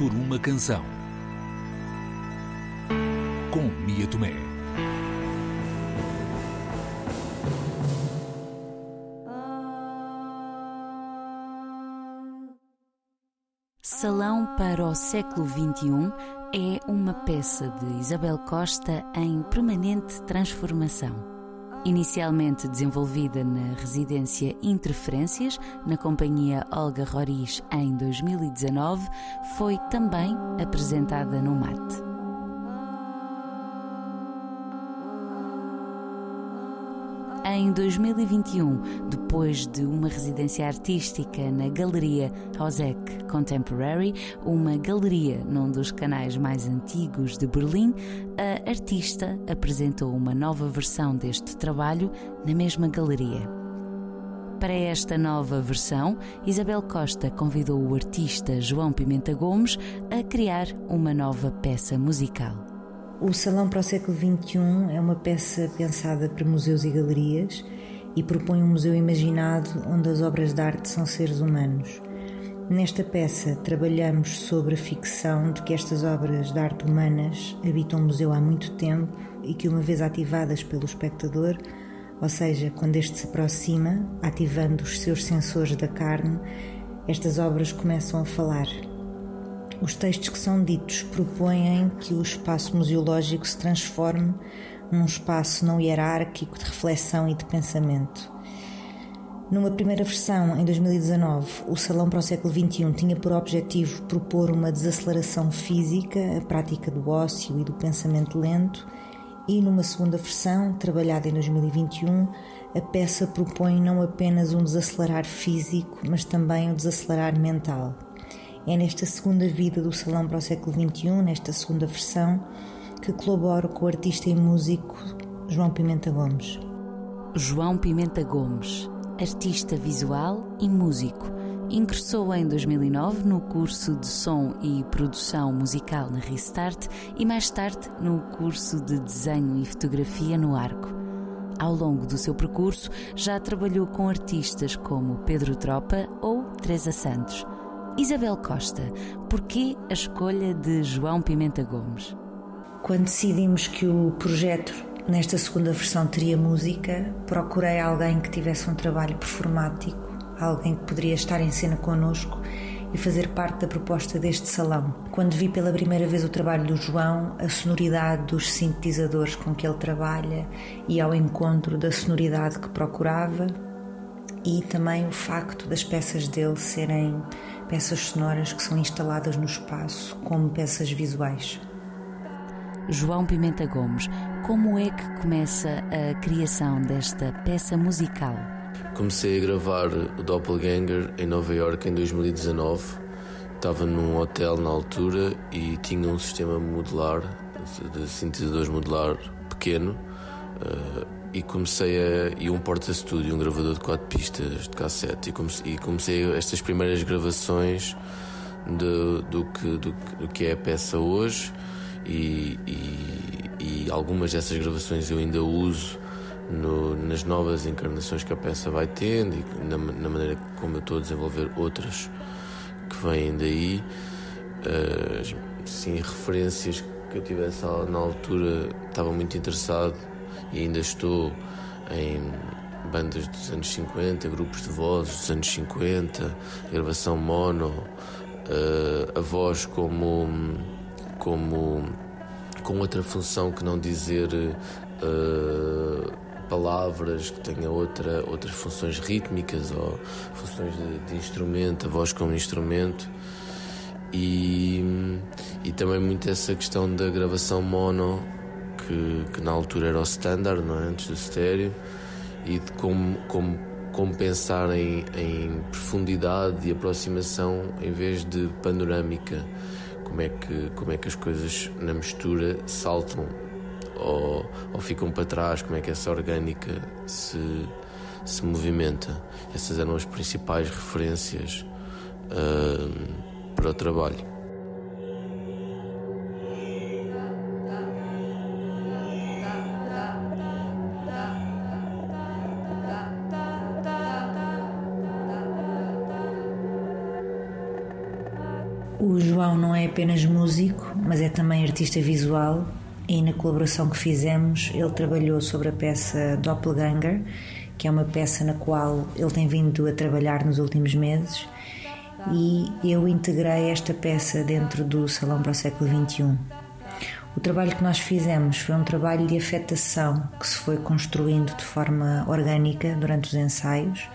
por uma canção. Com Mia Tomé. Salão para o século XXI é uma peça de Isabel Costa em permanente transformação. Inicialmente desenvolvida na residência Interferências, na companhia Olga Roriz em 2019, foi também apresentada no MAT. Em 2021, depois de uma residência artística na Galeria Hosek Contemporary, uma galeria num dos canais mais antigos de Berlim, a artista apresentou uma nova versão deste trabalho na mesma galeria. Para esta nova versão, Isabel Costa convidou o artista João Pimenta Gomes a criar uma nova peça musical. O Salão para o Século XXI é uma peça pensada para museus e galerias e propõe um museu imaginado onde as obras de arte são seres humanos. Nesta peça trabalhamos sobre a ficção de que estas obras de arte humanas habitam o museu há muito tempo e que, uma vez ativadas pelo espectador, ou seja, quando este se aproxima, ativando os seus sensores da carne, estas obras começam a falar, os textos que são ditos propõem que o espaço museológico se transforme num espaço não hierárquico de reflexão e de pensamento. Numa primeira versão, em 2019, o Salão para o século XXI tinha por objetivo propor uma desaceleração física, a prática do ócio e do pensamento lento, e numa segunda versão, trabalhada em 2021, a peça propõe não apenas um desacelerar físico, mas também um desacelerar mental. É nesta segunda vida do Salão para o século XXI, nesta segunda versão, que colaboro com o artista e músico João Pimenta Gomes. João Pimenta Gomes, artista visual e músico, ingressou em 2009 no curso de som e produção musical na Restart e mais tarde no curso de desenho e fotografia no Arco. Ao longo do seu percurso, já trabalhou com artistas como Pedro Tropa ou Teresa Santos. Isabel Costa, porquê a escolha de João Pimenta Gomes? Quando decidimos que o projeto nesta segunda versão teria música, procurei alguém que tivesse um trabalho performático, alguém que poderia estar em cena connosco e fazer parte da proposta deste salão. Quando vi pela primeira vez o trabalho do João, a sonoridade dos sintetizadores com que ele trabalha e ao encontro da sonoridade que procurava, e também o facto das peças dele serem peças sonoras que são instaladas no espaço como peças visuais. João Pimenta Gomes, como é que começa a criação desta peça musical? Comecei a gravar o Doppelganger em Nova York em 2019. Estava num hotel na altura e tinha um sistema modular, de sintetizadores modular pequeno. Uh, e comecei a. e um porta-estúdio, um gravador de quatro pistas de cassete. E comecei, estas primeiras gravações de, do, que, do, do, que é a peça hoje. E, e, e, algumas dessas gravações eu ainda uso no, nas novas encarnações que a peça vai tendo e na, na maneira como eu estou a desenvolver outras que vêm daí. Uh, sim, referências que eu tivesse na altura, estava muito interessado e ainda estou em bandas dos anos 50, grupos de vozes dos anos 50, gravação mono, uh, a voz como, como com outra função que não dizer uh, palavras, que tenha outra, outras funções rítmicas ou funções de, de instrumento, a voz como instrumento. E, e também muito essa questão da gravação mono que, que na altura era o standard, não é? antes do estéreo, e de como, como, como pensar em, em profundidade e aproximação em vez de panorâmica. Como é que, como é que as coisas na mistura saltam ou, ou ficam para trás, como é que essa orgânica se, se movimenta. Essas eram as principais referências uh, para o trabalho. O João não é apenas músico, mas é também artista visual e na colaboração que fizemos ele trabalhou sobre a peça Doppelganger, que é uma peça na qual ele tem vindo a trabalhar nos últimos meses e eu integrei esta peça dentro do Salão para o século XXI. O trabalho que nós fizemos foi um trabalho de afetação que se foi construindo de forma orgânica durante os ensaios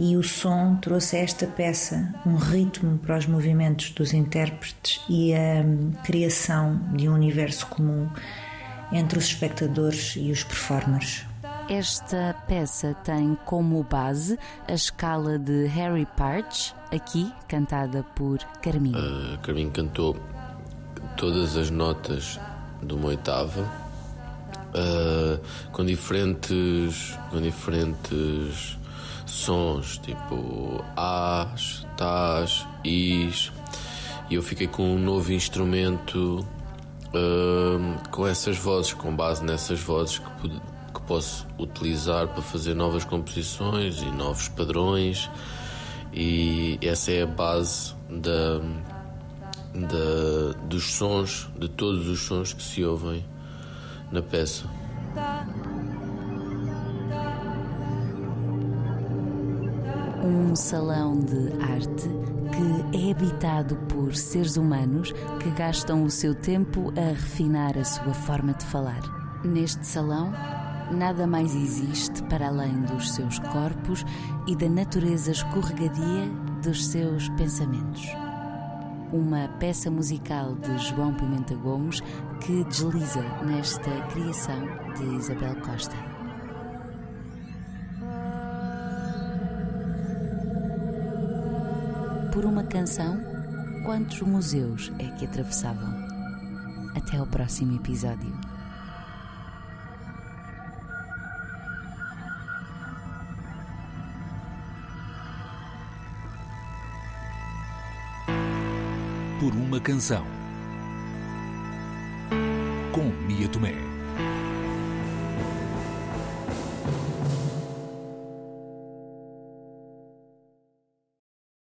e o som trouxe a esta peça um ritmo para os movimentos dos intérpretes e a criação de um universo comum entre os espectadores e os performers. Esta peça tem como base a escala de Harry Partch, aqui cantada por Carminho. Uh, Carminho cantou todas as notas de uma oitava uh, com diferentes com diferentes sons tipo as, tas, is e eu fiquei com um novo instrumento uh, com essas vozes, com base nessas vozes que, que posso utilizar para fazer novas composições e novos padrões e essa é a base da, da, dos sons, de todos os sons que se ouvem na peça. Um salão de arte que é habitado por seres humanos que gastam o seu tempo a refinar a sua forma de falar. Neste salão, nada mais existe para além dos seus corpos e da natureza escorregadia dos seus pensamentos. Uma peça musical de João Pimenta Gomes que desliza nesta criação de Isabel Costa. Por uma canção, quantos museus é que atravessavam? Até ao próximo episódio. por uma canção. Com Mia Tomé.